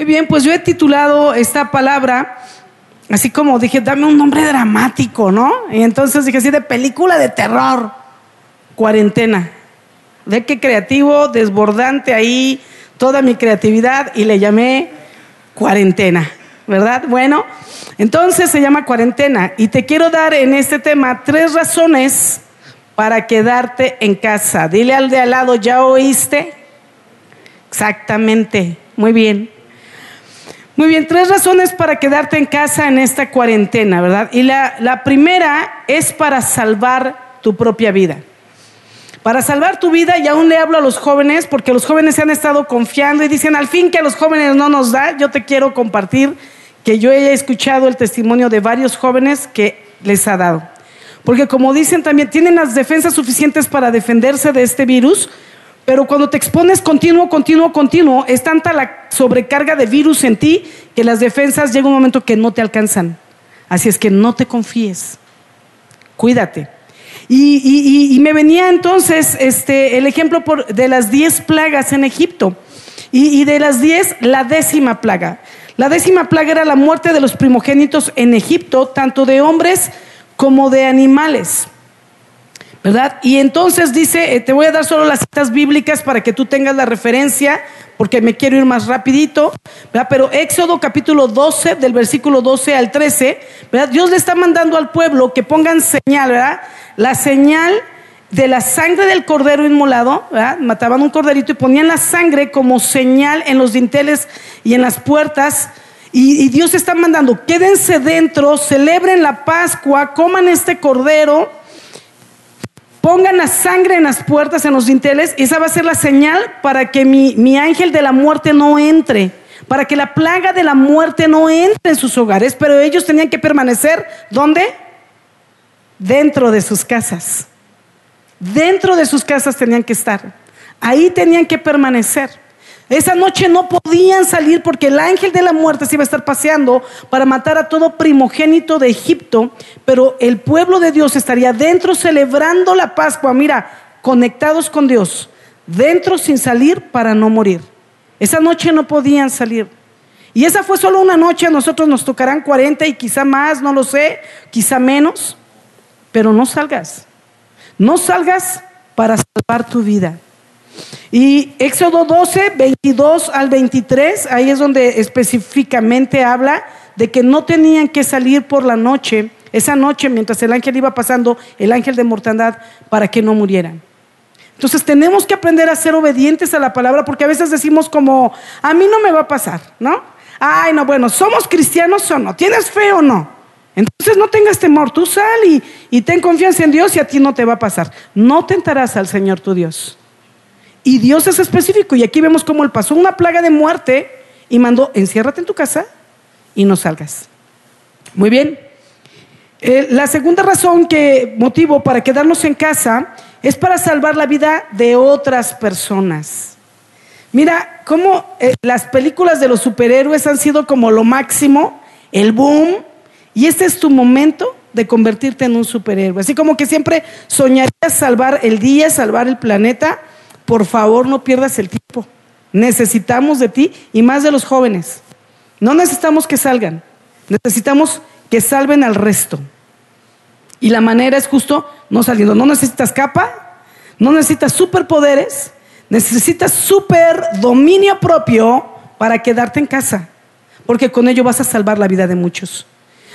Muy bien, pues yo he titulado esta palabra, así como dije, dame un nombre dramático, ¿no? Y entonces dije así de película de terror, cuarentena. De qué creativo, desbordante ahí, toda mi creatividad y le llamé cuarentena, ¿verdad? Bueno, entonces se llama cuarentena y te quiero dar en este tema tres razones para quedarte en casa. Dile al de al lado, ¿ya oíste? Exactamente, muy bien. Muy bien, tres razones para quedarte en casa en esta cuarentena, ¿verdad? Y la, la primera es para salvar tu propia vida. Para salvar tu vida, y aún le hablo a los jóvenes, porque los jóvenes se han estado confiando y dicen, al fin que a los jóvenes no nos da, yo te quiero compartir que yo he escuchado el testimonio de varios jóvenes que les ha dado. Porque como dicen también, tienen las defensas suficientes para defenderse de este virus, pero cuando te expones continuo, continuo, continuo, es tanta la sobrecarga de virus en ti que las defensas llega un momento que no te alcanzan. Así es que no te confíes. Cuídate. Y, me venía entonces este, el ejemplo de las diez plagas en Egipto. Y, y de las diez, la décima plaga. La décima plaga era la muerte de los primogénitos en Egipto, tanto de hombres como de animales. ¿Verdad? Y entonces dice, eh, te voy a dar solo las citas bíblicas para que tú tengas la referencia, porque me quiero ir más rapidito, ¿verdad? Pero Éxodo capítulo 12, del versículo 12 al 13, ¿verdad? Dios le está mandando al pueblo que pongan señal, ¿verdad? La señal de la sangre del cordero inmolado, ¿verdad? Mataban un corderito y ponían la sangre como señal en los dinteles y en las puertas. Y, y Dios está mandando, quédense dentro, celebren la Pascua, coman este cordero, Pongan la sangre en las puertas, en los dinteles, y esa va a ser la señal para que mi, ángel de la muerte no entre, para que la plaga de la muerte no entre en sus hogares, pero ellos tenían que permanecer, ¿dónde? Dentro de sus casas. Dentro de sus casas tenían que estar. Ahí tenían que permanecer. Esa noche no podían salir porque el ángel de la muerte se iba a estar paseando para matar a todo primogénito de Egipto, pero el pueblo de Dios estaría dentro celebrando la Pascua, mira, conectados con Dios, dentro sin salir para no morir. Esa noche no podían salir. Y esa fue solo una noche, a nosotros nos tocarán 40 y quizá más, no lo sé, quizá menos, pero no salgas. No salgas para salvar tu vida. Y Éxodo 12, 22 al 23, ahí es donde específicamente habla de que no tenían que salir por la noche, esa noche mientras el ángel iba pasando, el ángel de mortandad, para que no murieran. Entonces tenemos que aprender a ser obedientes a la palabra porque a veces decimos como, a mí no me va a pasar, ¿no? Ay, no, bueno, ¿somos cristianos o no? ¿Tienes fe o no? Entonces no tengas temor, tú sal y, y ten confianza en Dios y a ti no te va a pasar. No tentarás al Señor tu Dios. Y Dios es específico. Y aquí vemos cómo él pasó una plaga de muerte y mandó, enciérrate en tu casa y no salgas. Muy bien. Eh, la segunda razón que motivo para quedarnos en casa es para salvar la vida de otras personas. Mira cómo eh, las películas de los superhéroes han sido como lo máximo, el boom, y este es tu momento de convertirte en un superhéroe. Así como que siempre soñarías salvar el día, salvar el planeta, por favor no pierdas el tiempo. Necesitamos de ti y más de los jóvenes. No necesitamos que salgan, necesitamos que salven al resto. Y la manera es justo no saliendo. No necesitas capa, no necesitas superpoderes, necesitas super dominio propio para quedarte en casa, porque con ello vas a salvar la vida de muchos.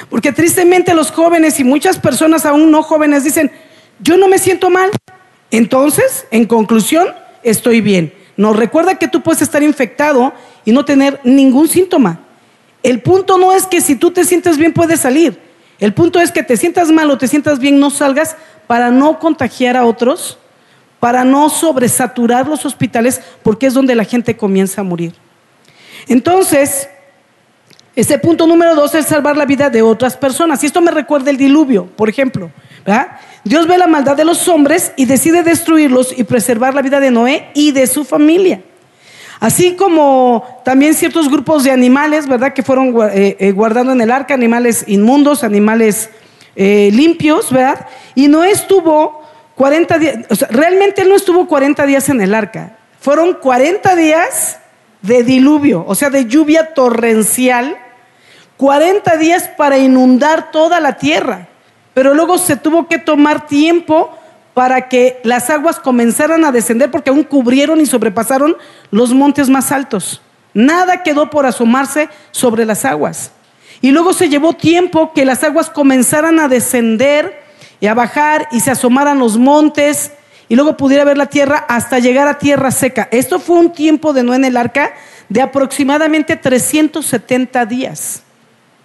Porque tristemente los jóvenes y muchas personas aún no jóvenes dicen, yo no me siento mal. Entonces, en conclusión, estoy bien. Nos recuerda que tú puedes estar infectado y no tener ningún síntoma. El punto no es que si tú te sientes bien puedes salir. El punto es que te sientas mal o te sientas bien, no salgas para no contagiar a otros, para no sobresaturar los hospitales, porque es donde la gente comienza a morir. Entonces, ese punto número dos es salvar la vida de otras personas. Y esto me recuerda el diluvio, por ejemplo. Dios ve la maldad de los hombres y decide destruirlos y preservar la vida de Noé y de su familia. Así como también ciertos grupos de animales, ¿verdad? Que fueron eh, eh, guardando en el arca, animales inmundos, animales eh, limpios, ¿verdad? Y Noé estuvo 40 días, realmente no estuvo 40 días en el arca. Fueron 40 días de diluvio, o sea, de lluvia torrencial, 40 días para inundar toda la tierra. Pero luego se tuvo que tomar tiempo para que las aguas comenzaran a descender porque aún cubrieron y sobrepasaron los montes más altos. Nada quedó por asomarse sobre las aguas. Y luego se llevó tiempo que las aguas comenzaran a descender y a bajar y se asomaran los montes y luego pudiera ver la tierra hasta llegar a tierra seca. Esto fue un tiempo de Noé en el arca de aproximadamente 370 días,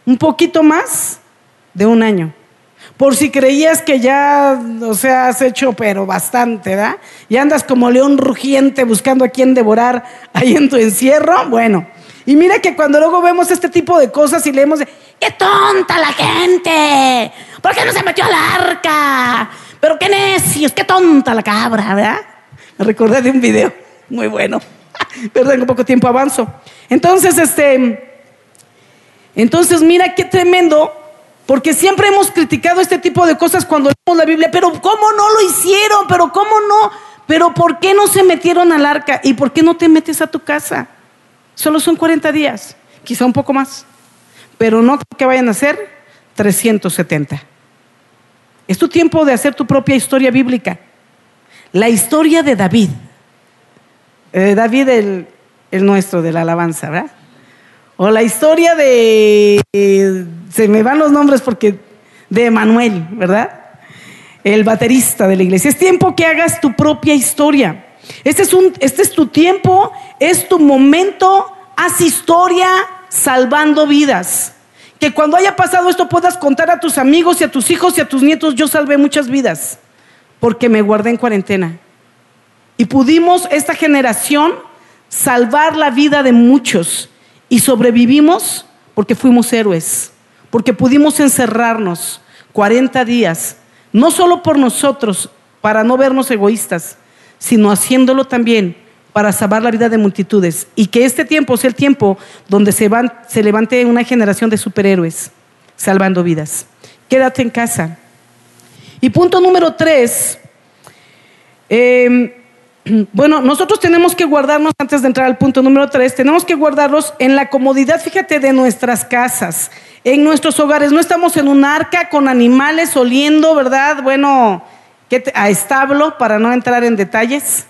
un poquito más de un año. Por si creías que ya, o sea, has hecho, pero bastante, ¿verdad? Y andas como león rugiente buscando a quién devorar ahí en tu encierro. Bueno, y mira que cuando luego vemos este tipo de cosas y leemos, ¡qué tonta la gente! ¿Por qué no se metió al arca? Pero qué necios, qué tonta la cabra, ¿verdad? Me recordé de un video muy bueno. Perdón, un poco tiempo avanzo. Entonces, este, entonces mira qué tremendo, porque siempre hemos criticado este tipo de cosas cuando leemos la Biblia, pero ¿cómo no lo hicieron? Pero ¿cómo no? Pero ¿por qué no se metieron al arca? ¿Y por qué no te metes a tu casa? Solo son 40 días, quizá un poco más, pero no que vayan a ser 370. Es tu tiempo de hacer tu propia historia bíblica. La historia de David. Eh, David el, el, nuestro de la alabanza, ¿verdad? O la historia de... se me van los nombres porque... De Emanuel, ¿verdad? El baterista de la iglesia. Es tiempo que hagas tu propia historia. Este es, un, este es tu tiempo, es tu momento. Haz historia salvando vidas. Que cuando haya pasado esto puedas contar a tus amigos y a tus hijos y a tus nietos, yo salvé muchas vidas porque me guardé en cuarentena. Y pudimos, esta generación, salvar la vida de muchos. Y sobrevivimos porque fuimos héroes, porque pudimos encerrarnos 40 días, no solo por nosotros, para no vernos egoístas, sino haciéndolo también para salvar la vida de multitudes y que este tiempo sea el tiempo donde se, van, se levante una generación de superhéroes salvando vidas. Quédate en casa. Y punto número tres, em, bueno, nosotros tenemos que guardarnos, antes de entrar al punto número tres, tenemos que guardarlos en la comodidad, fíjate, de nuestras casas, en nuestros hogares. No estamos en un arca con animales oliendo, ¿verdad? Bueno, a establo, para no entrar en detalles.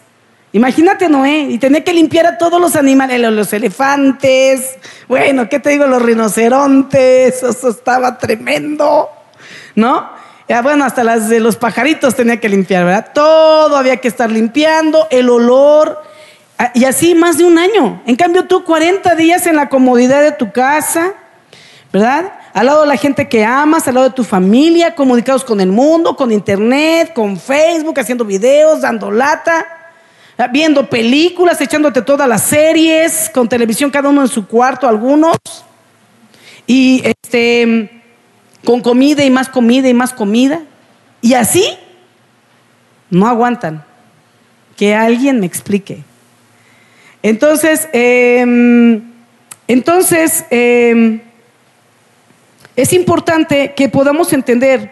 Imagínate Noé y tener que limpiar a todos los animales, los elefantes, bueno, ¿qué te digo? Los rinocerontes, eso estaba tremendo, ¿no? Bueno, hasta las de los pajaritos tenía que limpiar, ¿verdad? Todo había que estar limpiando, el olor, ah, y así más de un año. En cambio tú 40 días en la comodidad de tu casa, ¿verdad? Al lado de la gente que amas, al lado de tu familia, comunicados con el mundo, con internet, con Facebook, haciendo videos, dando lata viendo películas, echándote todas las series, con televisión cada uno en su cuarto, algunos, y este, con comida y más comida y más comida, y así no aguantan. Que alguien me explique. Entonces, em, entonces em, es importante que podamos entender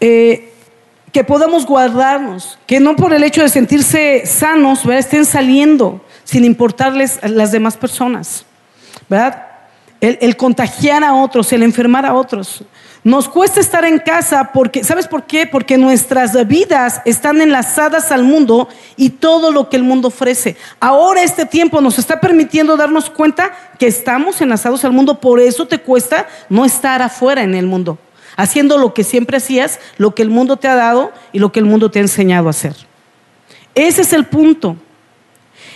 eh, que podamos guardarnos, que no por el hecho de sentirse sanos, estén saliendo sin importarles a las demás personas, ¿verdad? El, contagiar a otros, el enfermar a otros. Nos cuesta estar en casa porque, ¿sabes por qué? Porque nuestras vidas están enlazadas al mundo y todo lo que el mundo ofrece. Ahora este tiempo nos está permitiendo darnos cuenta que estamos enlazados al mundo, por eso te cuesta no estar afuera en el mundo haciendo lo que siempre hacías, lo que el mundo te ha dado y lo que el mundo te ha enseñado a hacer. Ese es el punto.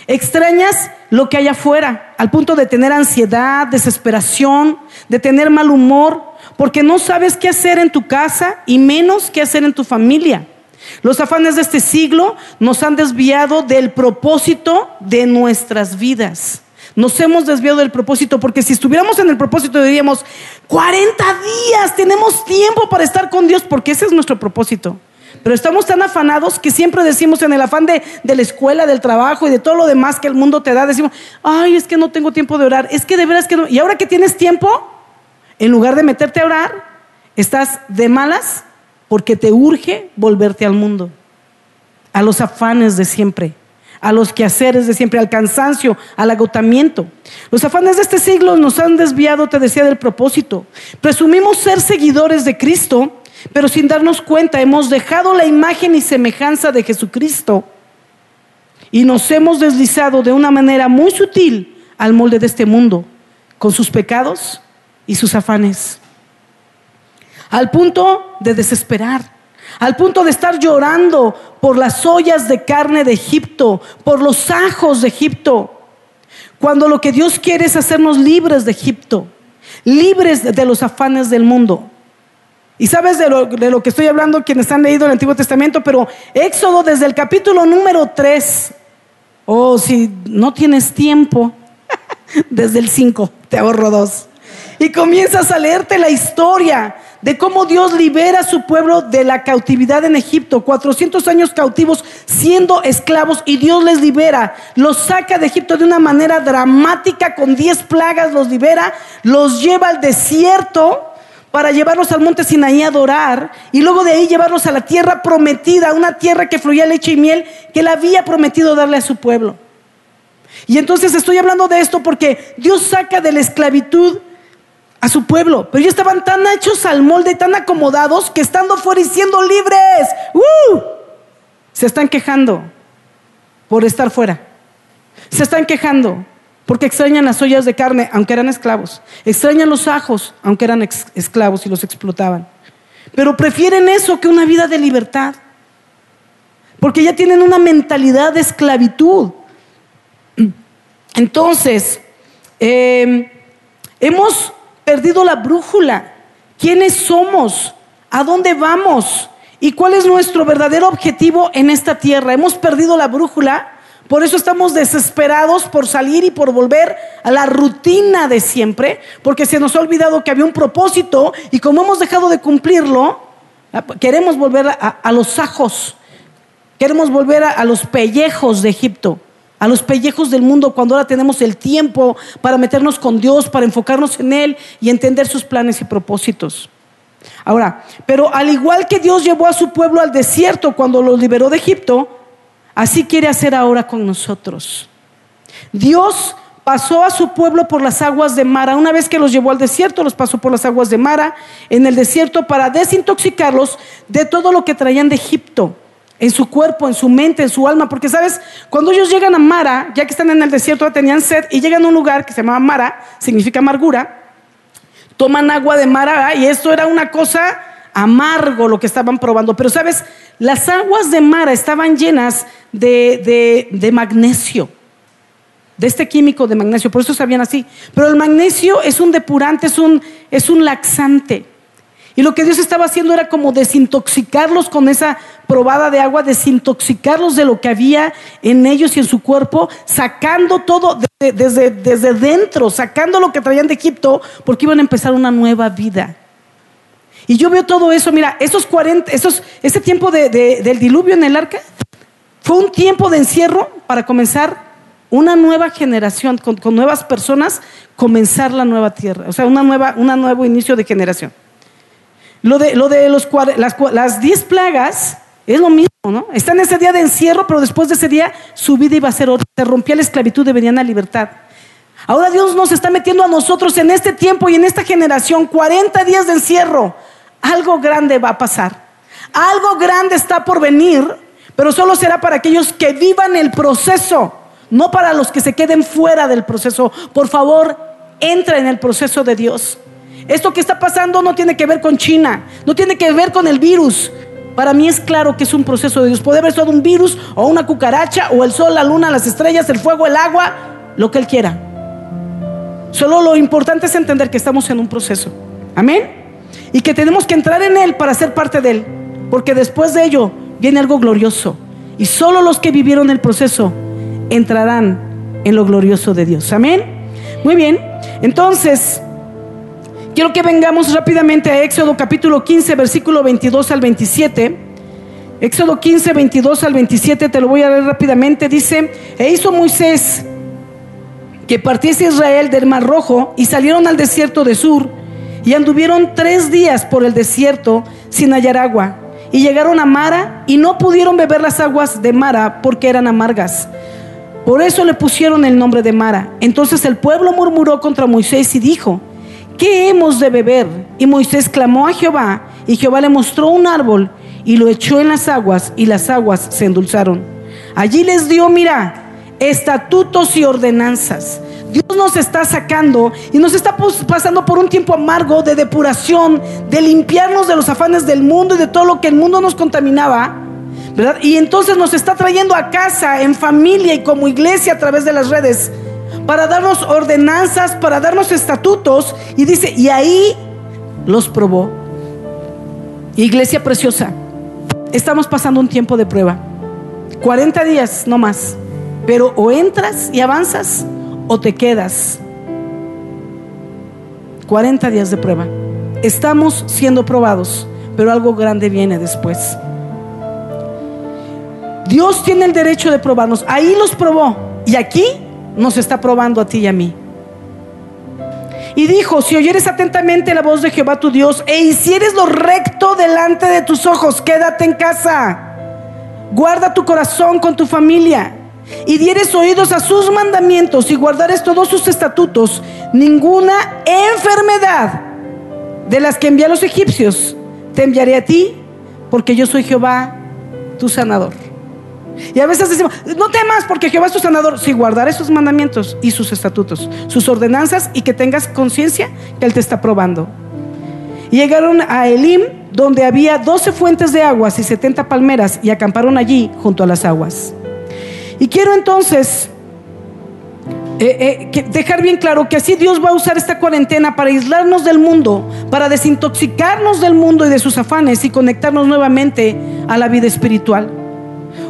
Extrañas lo que hay afuera, al punto de tener ansiedad, desesperación, de tener mal humor, porque no sabes qué hacer en tu casa y menos qué hacer en tu familia. Los afanes de este siglo nos han desviado del propósito de nuestras vidas. Nos hemos desviado del propósito porque si estuviéramos en el propósito diríamos, 40 días, tenemos tiempo para estar con Dios porque ese es nuestro propósito. Pero estamos tan afanados que siempre decimos en el afán de, de, la escuela, del trabajo y de todo lo demás que el mundo te da, decimos, ay, es que no tengo tiempo de orar, es que de veras que no. Y ahora que tienes tiempo, en lugar de meterte a orar, estás de malas porque te urge volverte al mundo, a los afanes de siempre a los quehaceres de siempre, al cansancio, al agotamiento. Los afanes de este siglo nos han desviado, te decía, del propósito. Presumimos ser seguidores de Cristo, pero sin darnos cuenta hemos dejado la imagen y semejanza de Jesucristo y nos hemos deslizado de una manera muy sutil al molde de este mundo, con sus pecados y sus afanes, al punto de desesperar al punto de estar llorando por las ollas de carne de Egipto, por los ajos de Egipto, cuando lo que Dios quiere es hacernos libres de Egipto, libres de los afanes del mundo. Y sabes de lo, de lo, que estoy hablando quienes han leído el Antiguo Testamento, pero Éxodo desde el capítulo número 3, o si no tienes tiempo, desde el 5, te ahorro dos. Y comienzas a leerte la historia de cómo Dios libera a su pueblo de la cautividad en Egipto, 400 años cautivos siendo esclavos y Dios les libera, los saca de Egipto de una manera dramática, con 10 plagas los libera, los lleva al desierto para llevarlos al monte Sinaí a adorar y luego de ahí llevarlos a la tierra prometida, una tierra que fluía leche y miel que él había prometido darle a su pueblo. Y entonces estoy hablando de esto porque Dios saca de la esclavitud a su pueblo. Pero ellos estaban tan hechos al molde, tan acomodados, que estando fuera y siendo libres, ¡uh! se están quejando por estar fuera. Se están quejando porque extrañan las ollas de carne, aunque eran esclavos. Extrañan los ajos, aunque eran esclavos y los explotaban. Pero prefieren eso que una vida de libertad. Porque ya tienen una mentalidad de esclavitud. Entonces, eh, hemos perdido la brújula. ¿Quiénes somos? ¿A dónde vamos? ¿Y cuál es nuestro verdadero objetivo en esta tierra? Hemos perdido la brújula, por eso estamos desesperados por salir y por volver a la rutina de siempre, porque se nos ha olvidado que había un propósito y como hemos dejado de cumplirlo, queremos volver a, los ajos, queremos volver a los pellejos de Egipto a los pellejos del mundo cuando ahora tenemos el tiempo para meternos con Dios, para enfocarnos en Él y entender sus planes y propósitos. Ahora, pero al igual que Dios llevó a su pueblo al desierto cuando los liberó de Egipto, así quiere hacer ahora con nosotros. Dios pasó a su pueblo por las aguas de Mara. Una vez que los llevó al desierto, los pasó por las aguas de Mara en el desierto para desintoxicarlos de todo lo que traían de Egipto en su cuerpo, en su mente, en su alma, porque sabes, cuando ellos llegan a Mara, ya que están en el desierto, tenían sed y llegan a un lugar que se llamaba Mara, significa amargura, toman agua de Mara y esto era una cosa amargo lo que estaban probando, pero sabes, las aguas de Mara estaban llenas de, de magnesio, de este químico de magnesio, por eso sabían así, pero el magnesio es un depurante, es un, es un laxante. Y lo que Dios estaba haciendo era como desintoxicarlos con esa probada de agua, desintoxicarlos de lo que había en ellos y en su cuerpo, sacando todo desde, desde, dentro, sacando lo que traían de Egipto, porque iban a empezar una nueva vida. Y yo veo todo eso, mira, esos 40, esos, ese tiempo del diluvio en el arca fue un tiempo de encierro para comenzar una nueva generación, con, con nuevas personas, comenzar la nueva tierra, o sea, una nueva, un nuevo inicio de generación. Lo de, lo de los, las, las diez plagas es lo mismo, ¿no? Está en ese día de encierro, pero después de ese día su vida iba a ser otra. Se rompía la esclavitud y venían a libertad. Ahora Dios nos está metiendo a nosotros en este tiempo y en esta generación 40 días de encierro. Algo grande va a pasar. Algo grande está por venir, pero solo será para aquellos que vivan el proceso, no para los que se queden fuera del proceso. Por favor, entra en el proceso de Dios. Esto que está pasando no tiene que ver con China, no tiene que ver con el virus. Para mí es claro que es un proceso de Dios. Puede haber sido un virus o una cucaracha o el sol, la luna, las estrellas, el fuego, el agua, lo que Él quiera. Solo lo importante es entender que estamos en un proceso. Amén. Y que tenemos que entrar en Él para ser parte de Él. Porque después de ello viene algo glorioso. Y solo los que vivieron el proceso entrarán en lo glorioso de Dios. Amén. Muy bien. Entonces, Quiero que vengamos rápidamente a Éxodo capítulo 15, versículo 22 al 27. Éxodo 15, 22 al 27, te lo voy a leer rápidamente. Dice, e hizo Moisés que partiese Israel del Mar Rojo y salieron al desierto de Sur y anduvieron tres días por el desierto sin hallar agua. Y llegaron a Mara y no pudieron beber las aguas de Mara porque eran amargas. Por eso le pusieron el nombre de Mara. Entonces el pueblo murmuró contra Moisés y dijo, ¿qué hemos de beber? Y Moisés clamó a Jehová y Jehová le mostró un árbol y lo echó en las aguas y las aguas se endulzaron. Allí les dio, mira, estatutos y ordenanzas. Dios nos está sacando y nos está pasando por un tiempo amargo de depuración, de limpiarnos de los afanes del mundo y de todo lo que el mundo nos contaminaba. ¿verdad? Y entonces nos está trayendo a casa, en familia y como iglesia a través de las redes, para darnos ordenanzas, para darnos estatutos. Y dice, y ahí los probó. Iglesia preciosa, estamos pasando un tiempo de prueba. 40 días, no más. Pero o entras y avanzas o te quedas. 40 días de prueba. Estamos siendo probados, pero algo grande viene después. Dios tiene el derecho de probarnos. Ahí los probó y aquí nos está probando a ti y a mí. Y dijo, si oyeres atentamente la voz de Jehová tu Dios e hicieres lo recto delante de tus ojos, quédate en casa. Guarda tu corazón con tu familia y dieres oídos a sus mandamientos y guardares todos sus estatutos, ninguna enfermedad de las que envía a los egipcios te enviaré a ti, porque yo soy Jehová, tu sanador. Y a veces decimos, no temas porque Jehová es tu sanador. Si guardaré sus mandamientos y sus estatutos, sus ordenanzas y que tengas conciencia que Él te está probando. Y llegaron a Elim, donde había doce fuentes de aguas y setenta palmeras, y acamparon allí junto a las aguas. Y quiero entonces eh, eh, dejar bien claro que así Dios va a usar esta cuarentena para aislarnos del mundo, para desintoxicarnos del mundo y de sus afanes y conectarnos nuevamente a la vida espiritual.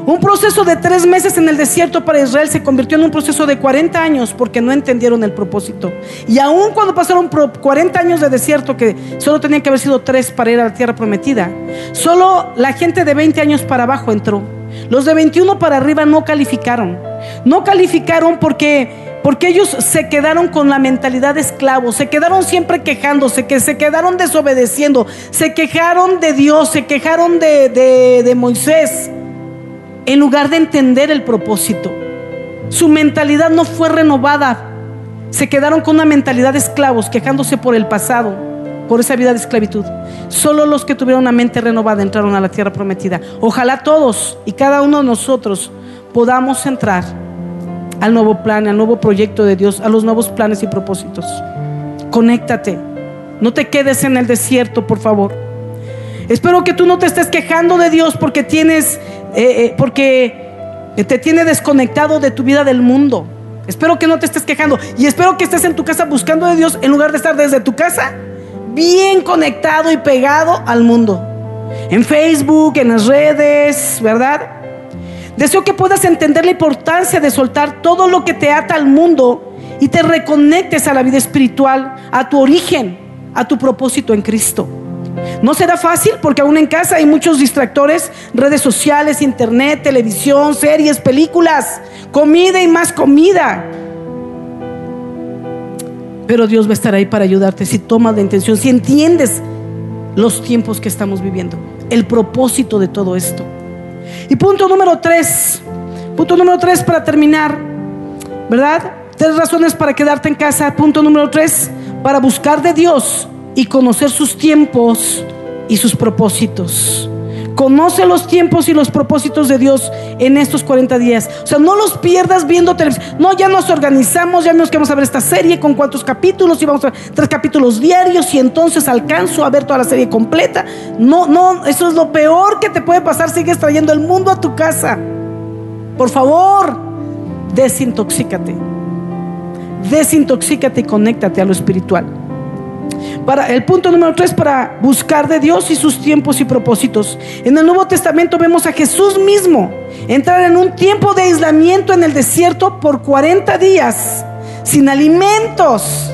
Un proceso de tres meses en el desierto para Israel se convirtió en un proceso de 40 años porque no entendieron el propósito. Y aun cuando pasaron 40 años de desierto, que solo tenían que haber sido tres para ir a la tierra prometida, solo la gente de 20 años para abajo entró. Los de 21 para arriba no calificaron. No calificaron porque porque ellos se quedaron con la mentalidad de esclavos, se quedaron siempre quejándose, que se quedaron desobedeciendo, se quejaron de Dios, se quejaron de, de Moisés, en lugar de entender el propósito. Su mentalidad no fue renovada, se quedaron con una mentalidad de esclavos, quejándose por el pasado por esa vida de esclavitud. Solo los que tuvieron una mente renovada entraron a la tierra prometida. Ojalá todos y cada uno de nosotros podamos entrar al nuevo plan, al nuevo proyecto de Dios, a los nuevos planes y propósitos. Conéctate. No te quedes en el desierto, por favor. Espero que tú no te estés quejando de Dios porque tienes, eh, eh, porque te tiene desconectado de tu vida del mundo. Espero que no te estés quejando y espero que estés en tu casa buscando de Dios en lugar de estar desde tu casa bien conectado y pegado al mundo. En Facebook, en las redes, ¿verdad? Deseo que puedas entender la importancia de soltar todo lo que te ata al mundo y te reconectes a la vida espiritual, a tu origen, a tu propósito en Cristo. No será fácil porque aún en casa hay muchos distractores, redes sociales, internet, televisión, series, películas, comida y más comida. Pero Dios va a estar ahí para ayudarte si tomas la intención, si entiendes los tiempos que estamos viviendo, el propósito de todo esto. Y punto número tres, punto número tres para terminar, ¿verdad? Tres razones para quedarte en casa. Punto número tres, para buscar de Dios y conocer sus tiempos y sus propósitos. Conoce los tiempos y los propósitos de Dios en estos 40 días. O sea, no los pierdas viendo televisión. No, ya nos organizamos, ya que vamos a ver esta serie con cuántos capítulos y vamos a ver tres capítulos diarios y entonces alcanzo a ver toda la serie completa. No, no, eso es lo peor que te puede pasar. Sigues trayendo el mundo a tu casa. Por favor, desintoxícate. Desintoxícate y conéctate a lo espiritual. Para el punto número tres, para buscar de Dios y sus tiempos y propósitos. En el Nuevo Testamento vemos a Jesús mismo entrar en un tiempo de aislamiento en el desierto por 40 días, sin alimentos,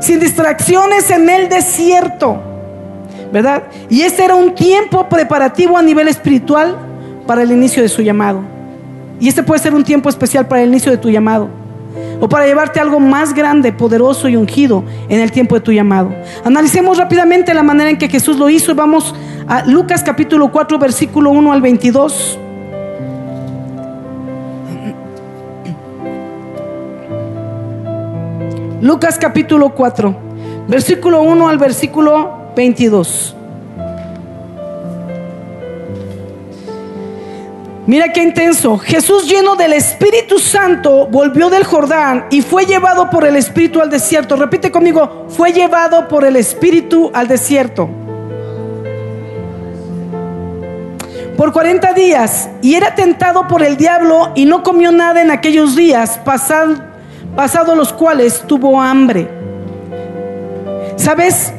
sin distracciones en el desierto. ¿Verdad? Y este era un tiempo preparativo a nivel espiritual para el inicio de su llamado. Y este puede ser un tiempo especial para el inicio de tu llamado o para llevarte algo más grande, poderoso y ungido en el tiempo de tu llamado. Analicemos rápidamente la manera en que Jesús lo hizo y vamos a Lucas capítulo 4 versículo 1 al 22. Lucas capítulo 4, versículo 1 al versículo 22. Mira qué intenso. Jesús lleno del Espíritu Santo volvió del Jordán y fue llevado por el Espíritu al desierto. Repite conmigo, fue llevado por el Espíritu al desierto. Por 40 días y era tentado por el diablo y no comió nada en aquellos días, pasados pasado los cuales tuvo hambre. ¿Sabes?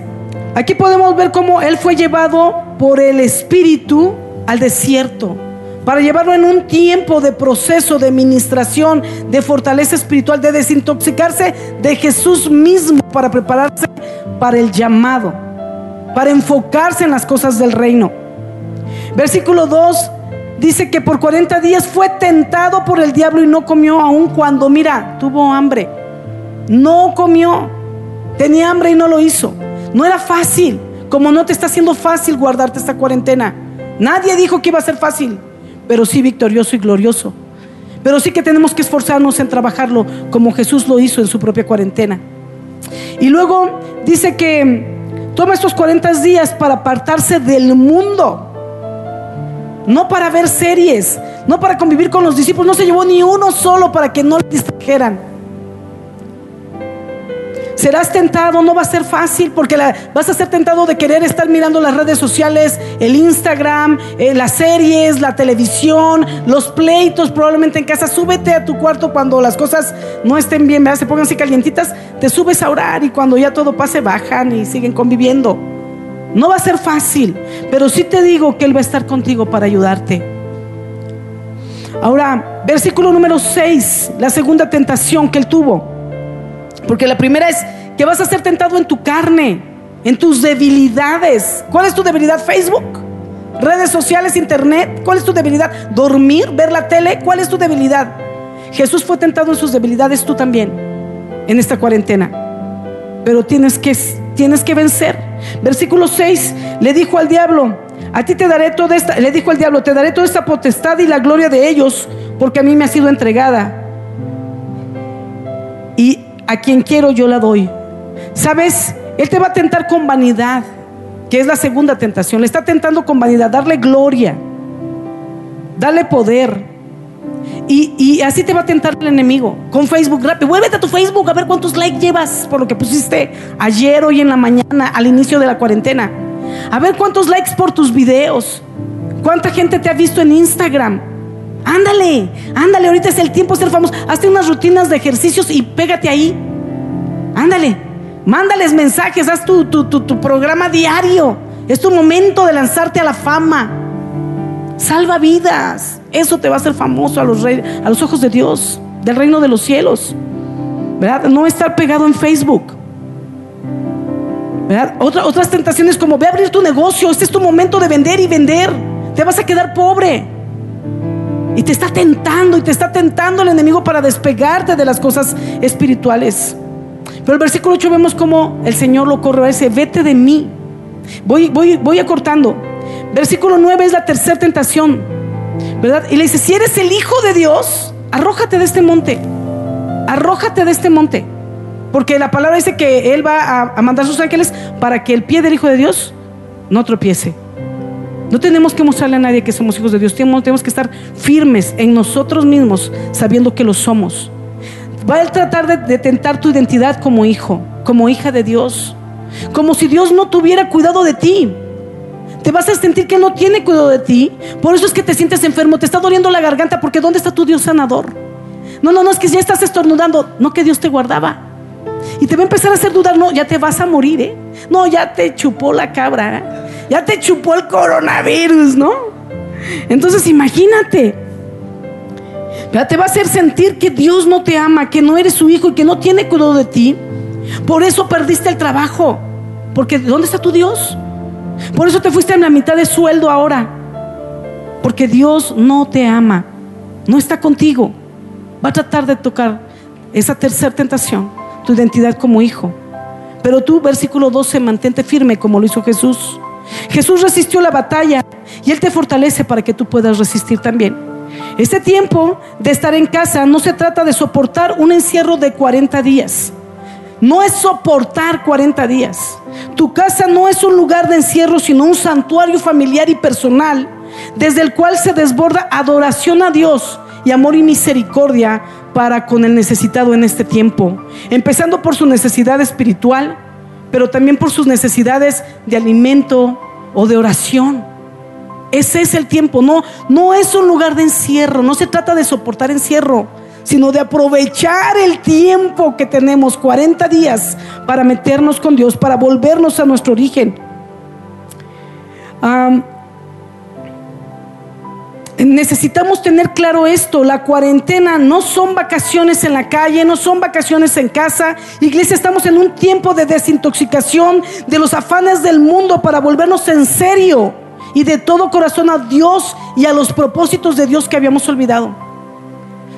Aquí podemos ver cómo él fue llevado por el Espíritu al desierto para llevarlo en un tiempo de proceso, de ministración, de fortaleza espiritual, de desintoxicarse de Jesús mismo para prepararse para el llamado, para enfocarse en las cosas del reino. Versículo 2 dice que por 40 días fue tentado por el diablo y no comió aún cuando, mira, tuvo hambre. No comió. Tenía hambre y no lo hizo. No era fácil, como no te está haciendo fácil guardarte esta cuarentena. Nadie dijo que iba a ser fácil pero sí victorioso y glorioso. Pero sí que tenemos que esforzarnos en trabajarlo como Jesús lo hizo en su propia cuarentena. Y luego dice que toma estos 40 días para apartarse del mundo. No para ver series, no para convivir con los discípulos. No se llevó ni uno solo para que no le distrajeran. Serás tentado, no va a ser fácil porque vas a ser tentado de querer estar mirando las redes sociales, el Instagram, eh, las series, la televisión, los pleitos probablemente en casa. Súbete a tu cuarto cuando las cosas no estén bien, ¿verdad? se pongan así calientitas, te subes a orar y cuando ya todo pase bajan y siguen conviviendo. No va a ser fácil, pero sí te digo que Él va a estar contigo para ayudarte. Ahora, versículo número 6, la segunda tentación que Él tuvo. Porque la primera es que vas a ser tentado en tu carne, en tus debilidades. ¿Cuál es tu debilidad? Facebook, redes sociales, internet. ¿Cuál es tu debilidad? Dormir, ver la tele. ¿Cuál es tu debilidad? Jesús fue tentado en sus debilidades, tú también, en esta cuarentena. Pero tienes que, tienes que vencer. Versículo 6, le dijo al diablo, a ti te daré toda esta, le dijo al diablo, te daré toda esta potestad y la gloria de ellos, porque a mí me ha sido entregada. Y a quien quiero yo la doy. ¿Sabes? Él te va a tentar con vanidad, que es la segunda tentación. Le está tentando con vanidad, darle gloria, darle poder. Y, así te va a tentar el enemigo con Facebook. Rápido, vuélvete a tu Facebook a ver cuántos likes llevas por lo que pusiste ayer, hoy en la mañana, al inicio de la cuarentena. A ver cuántos likes por tus videos. Cuánta gente te ha visto en Instagram. Ándale, ándale, ahorita es el tiempo de ser famoso. Hazte unas rutinas de ejercicios y pégate ahí. Ándale, mándales mensajes, haz tu, tu, programa diario. Es tu momento de lanzarte a la fama. Salva vidas. Eso te va a hacer famoso a los, a los ojos de Dios, del reino de los cielos. ¿Verdad? No estar pegado en Facebook. ¿Verdad? otras tentaciones como ve a abrir tu negocio. Este es tu momento de vender y vender. Te vas a quedar pobre. Y te está tentando y te está tentando el enemigo para despegarte de las cosas espirituales. Pero el versículo 8 vemos como el Señor lo corre ese, vete de mí. Voy, voy, voy acortando. Versículo 9 es la tercera tentación. ¿Verdad? Y le dice, si eres el Hijo de Dios, arrójate de este monte. Arrójate de este monte. Porque la palabra dice que Él va a, a mandar sus ángeles para que el pie del Hijo de Dios no tropiece. No tenemos que mostrarle a nadie que somos hijos de Dios. Tenemos, que estar firmes en nosotros mismos, sabiendo que lo somos. Va a tratar de, tentar tu identidad como hijo, como hija de Dios. Como si Dios no tuviera cuidado de ti. Te vas a sentir que no tiene cuidado de ti. Por eso es que te sientes enfermo. Te está doliendo la garganta porque ¿dónde está tu Dios sanador? No, no, no, es que ya estás estornudando. No que Dios te guardaba. Y te va a empezar a hacer dudar. No, ya te vas a morir, ¿eh? No, ya te chupó la cabra. Ya te chupó el coronavirus, ¿no? Entonces imagínate. Ya te va a hacer sentir que Dios no te ama, que no eres su hijo y que no tiene cuidado de ti. Por eso perdiste el trabajo. Porque ¿dónde está tu Dios? Por eso te fuiste a la mitad de sueldo ahora. Porque Dios no te ama. No está contigo. Va a tratar de tocar esa tercera tentación, tu identidad como hijo. Pero tú, versículo 12, mantente firme como lo hizo Jesús. Jesús resistió la batalla y Él te fortalece para que tú puedas resistir también. Este tiempo de estar en casa no se trata de soportar un encierro de 40 días. no es soportar 40 días. Tu casa no es un lugar de encierro, sino un santuario familiar y personal desde el cual se desborda adoración a Dios y amor y misericordia para con el necesitado en este tiempo, empezando por su necesidad espiritual, pero también por sus necesidades de alimento o de oración. Ese es el tiempo, no, no es un lugar de encierro, no se trata de soportar encierro, sino de aprovechar el tiempo que tenemos, 40 días, para meternos con Dios, para volvernos a nuestro origen. Necesitamos tener claro esto, la cuarentena no son vacaciones en la calle, no son vacaciones en casa. Iglesia, estamos en un tiempo de desintoxicación de los afanes del mundo para volvernos en serio y de todo corazón a Dios y a los propósitos de Dios que habíamos olvidado.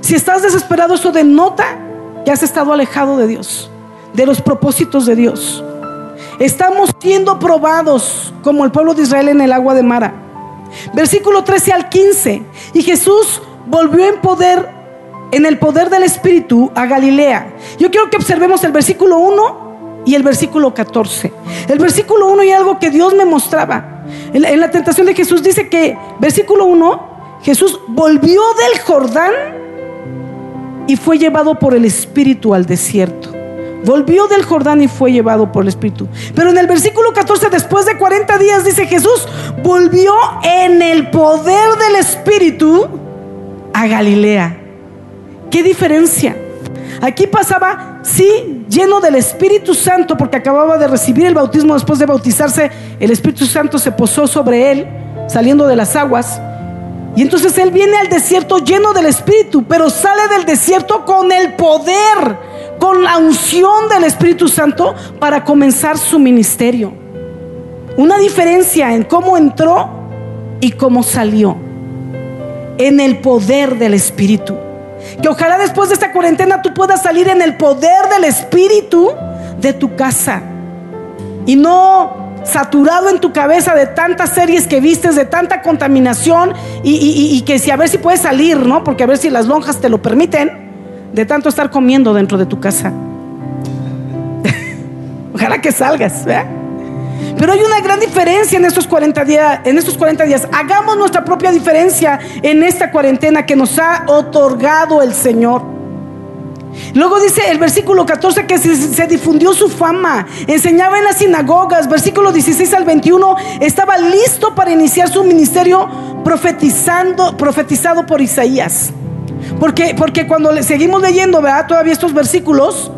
Si estás desesperado, eso denota que has estado alejado de Dios, de los propósitos de Dios. Estamos siendo probados como el pueblo de Israel en el agua de Mara. Versículo 13 al 15. Y Jesús volvió en poder, en el poder del Espíritu a Galilea. Yo quiero que observemos el versículo 1 y el versículo 14. El versículo 1 y algo que Dios me mostraba. En la, en la tentación de Jesús dice que, versículo 1, Jesús volvió del Jordán y fue llevado por el Espíritu al desierto. Volvió del Jordán y fue llevado por el Espíritu. Pero en el versículo 14, después de 40 días, dice Jesús, volvió en el poder del Espíritu a Galilea. ¿Qué diferencia? Aquí pasaba, sí, lleno del Espíritu Santo, porque acababa de recibir el bautismo después de bautizarse, el Espíritu Santo se posó sobre él, saliendo de las aguas. Y entonces él viene al desierto lleno del Espíritu, pero sale del desierto con el poder con la unción del Espíritu Santo para comenzar su ministerio. Una diferencia en cómo entró y cómo salió. En el poder del Espíritu. Que ojalá después de esta cuarentena tú puedas salir en el poder del Espíritu de tu casa. Y no saturado en tu cabeza de tantas series que vistes, de tanta contaminación y, que si a ver si puedes salir, ¿no? Porque a ver si las lonjas te lo permiten de tanto estar comiendo dentro de tu casa. Ojalá que salgas, Pero hay una gran diferencia en estos 40 días, en estos 40 días. Hagamos nuestra propia diferencia en esta cuarentena que nos ha otorgado el Señor. Luego dice el versículo 14 que se, se, difundió su fama, enseñaba en las sinagogas, versículo 16 al 21, estaba listo para iniciar su ministerio profetizando, profetizado por Isaías. Porque, porque cuando seguimos leyendo, ¿verdad? Todavía estos versículos,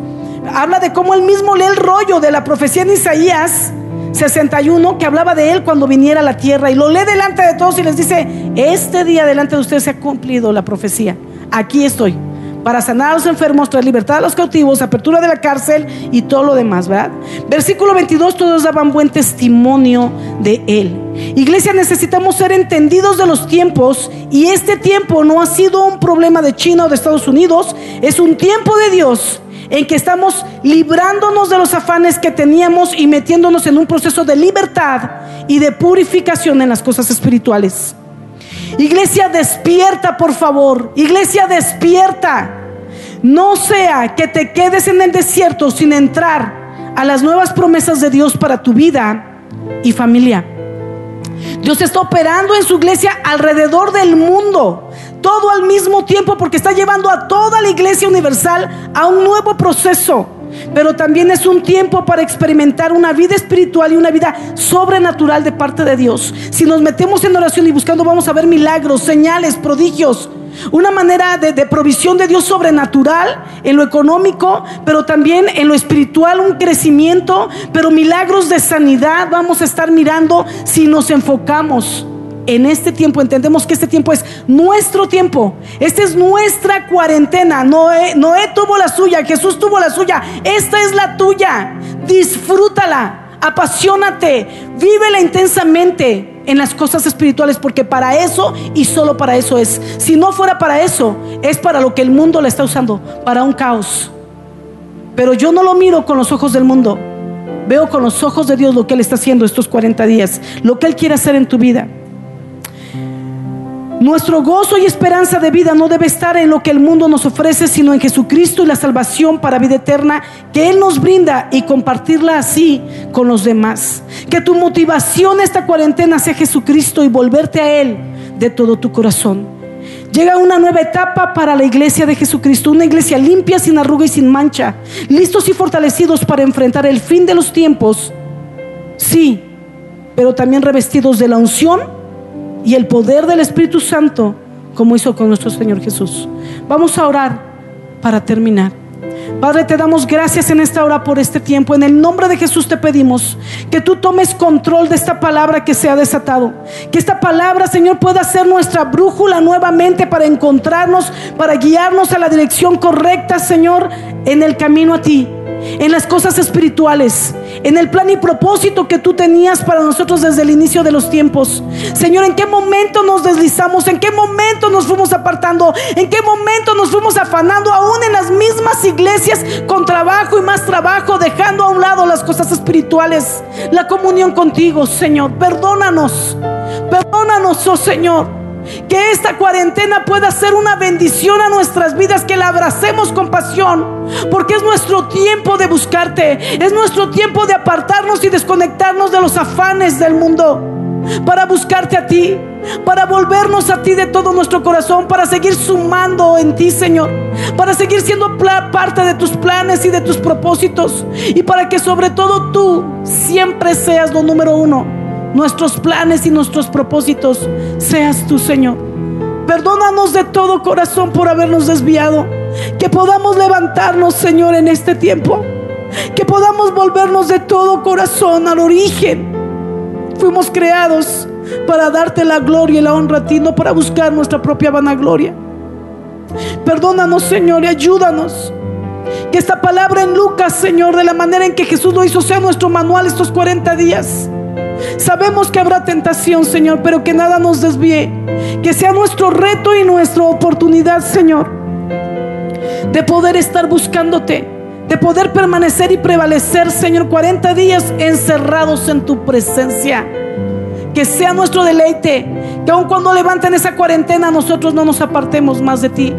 habla de cómo él mismo lee el rollo de la profecía en Isaías 61 que hablaba de él cuando viniera a la tierra y lo lee delante de todos y les dice, este día delante de ustedes se ha cumplido la profecía. Aquí estoy para sanar a los enfermos, traer libertad a los cautivos, apertura de la cárcel y todo lo demás, ¿verdad? Versículo 22, todos daban buen testimonio de él. Iglesia, necesitamos ser entendidos de los tiempos y este tiempo no ha sido un problema de China o de Estados Unidos, es un tiempo de Dios en que estamos librándonos de los afanes que teníamos y metiéndonos en un proceso de libertad y de purificación en las cosas espirituales. Iglesia despierta, por favor. Iglesia despierta. No sea que te quedes en el desierto sin entrar a las nuevas promesas de Dios para tu vida y familia. Dios está operando en su iglesia alrededor del mundo, todo al mismo tiempo, porque está llevando a toda la iglesia universal a un nuevo proceso pero también es un tiempo para experimentar una vida espiritual y una vida sobrenatural de parte de Dios. Si nos metemos en oración y buscando, vamos a ver milagros, señales, prodigios. Una manera de, provisión de Dios sobrenatural en lo económico, pero también en lo espiritual, un crecimiento, pero milagros de sanidad vamos a estar mirando si nos enfocamos en este tiempo entendemos que este tiempo es nuestro tiempo. Esta es nuestra cuarentena. Noé, Noé tuvo la suya, Jesús tuvo la suya. Esta es la tuya. Disfrútala, apasionate, vívela intensamente en las cosas espirituales porque para eso y solo para eso es. Si no fuera para eso, es para lo que el mundo la está usando, para un caos. Pero yo no lo miro con los ojos del mundo. Veo con los ojos de Dios lo que Él está haciendo estos 40 días, lo que Él quiere hacer en tu vida. Nuestro gozo y esperanza de vida no debe estar en lo que el mundo nos ofrece, sino en Jesucristo y la salvación para vida eterna que Él nos brinda y compartirla así con los demás. Que tu motivación esta cuarentena sea Jesucristo y volverte a Él de todo tu corazón. Llega una nueva etapa para la iglesia de Jesucristo, una iglesia limpia, sin arruga y sin mancha, listos y fortalecidos para enfrentar el fin de los tiempos. Sí, pero también revestidos de la unción y el poder del Espíritu Santo, como hizo con nuestro Señor Jesús. Vamos a orar para terminar. Padre, te damos gracias en esta hora por este tiempo. En el nombre de Jesús te pedimos que tú tomes control de esta palabra que se ha desatado. Que esta palabra, Señor, pueda ser nuestra brújula nuevamente para encontrarnos, para guiarnos a la dirección correcta, Señor, en el camino a ti en las cosas espirituales, en el plan y propósito que tú tenías para nosotros desde el inicio de los tiempos. Señor, ¿en qué momento nos deslizamos? ¿En qué momento nos fuimos apartando? ¿En qué momento nos fuimos afanando aún en las mismas iglesias con trabajo y más trabajo, dejando a un lado las cosas espirituales, la comunión contigo, Señor? Perdónanos, perdónanos, oh Señor. Que esta cuarentena pueda ser una bendición a nuestras vidas, que la abracemos con pasión, porque es nuestro tiempo de buscarte, es nuestro tiempo de apartarnos y desconectarnos de los afanes del mundo, para buscarte a ti, para volvernos a ti de todo nuestro corazón, para seguir sumando en ti, Señor, para seguir siendo parte de tus planes y de tus propósitos, y para que sobre todo tú siempre seas lo número uno nuestros planes y nuestros propósitos seas tú, Señor. Perdónanos de todo corazón por habernos desviado. Que podamos levantarnos, Señor, en este tiempo. Que podamos volvernos de todo corazón al origen. Fuimos creados para darte la gloria y la honra a ti, no para buscar nuestra propia vanagloria. Perdónanos, Señor, y ayúdanos. Que esta palabra en Lucas, Señor, de la manera en que Jesús lo hizo, sea nuestro manual estos 40 días. Sabemos que habrá tentación, Señor, pero que nada nos desvíe. Que sea nuestro reto y nuestra oportunidad, Señor, de poder estar buscándote, de poder permanecer y prevalecer, Señor, 40 días encerrados en tu presencia. Que sea nuestro deleite, que aun cuando levanten esa cuarentena nosotros no nos apartemos más de ti.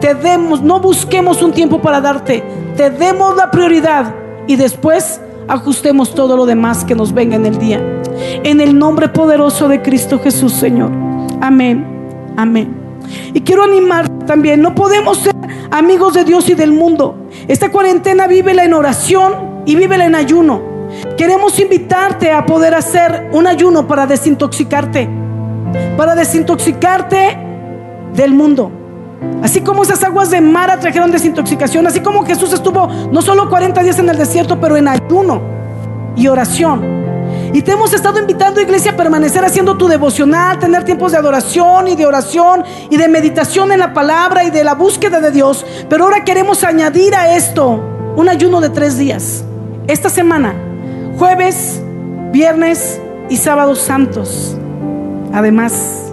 Te demos, no busquemos un tiempo para darte, te demos la prioridad y después ajustemos todo lo demás que nos venga en el día. En el nombre poderoso de Cristo Jesús, Señor. Amén. Amén. Y quiero animar también, no podemos ser amigos de Dios y del mundo. Esta cuarentena vive en oración y vive en ayuno. Queremos invitarte a poder hacer un ayuno para desintoxicarte, para desintoxicarte del mundo. Así como esas aguas de Mara trajeron desintoxicación, así como Jesús estuvo no solo 40 días en el desierto, pero en ayuno y oración. Y te hemos estado invitando, iglesia, a permanecer haciendo tu devocional, tener tiempos de adoración y de oración y de meditación en la palabra y de la búsqueda de Dios. Pero ahora queremos añadir a esto un ayuno de tres días. Esta semana, jueves, viernes y sábados santos. Además,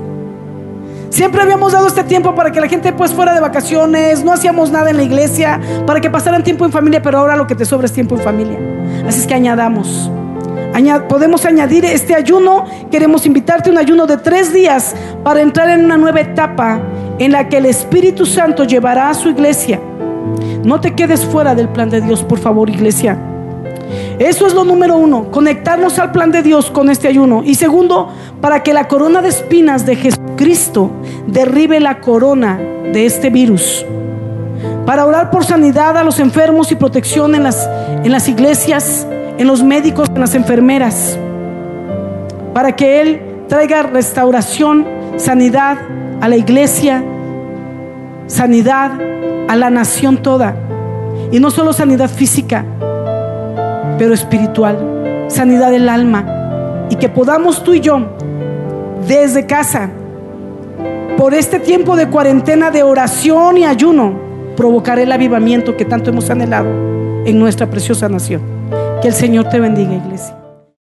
Siempre habíamos dado este tiempo para que la gente pues fuera de vacaciones, no hacíamos nada en la iglesia, para que pasaran tiempo en familia, pero ahora lo que te sobra es tiempo en familia. Así es que añadamos. podemos añadir este ayuno. Queremos invitarte a un ayuno de tres días para entrar en una nueva etapa en la que el Espíritu Santo llevará a su iglesia. No te quedes fuera del plan de Dios, por favor, iglesia. Eso es lo número uno, conectarnos al plan de Dios con este ayuno. Y segundo, para que la corona de espinas de Jesucristo derribe la corona de este virus. Para orar por sanidad a los enfermos y protección en las, en las iglesias, en los médicos, en las enfermeras. Para que Él traiga restauración, sanidad a la iglesia, sanidad a la nación toda. Y no solo sanidad física, pero espiritual, sanidad del alma. Y que podamos tú y yo, desde casa, por este tiempo de cuarentena, de oración y ayuno, provocar el avivamiento que tanto hemos anhelado en nuestra preciosa nación. Que el Señor te bendiga, iglesia.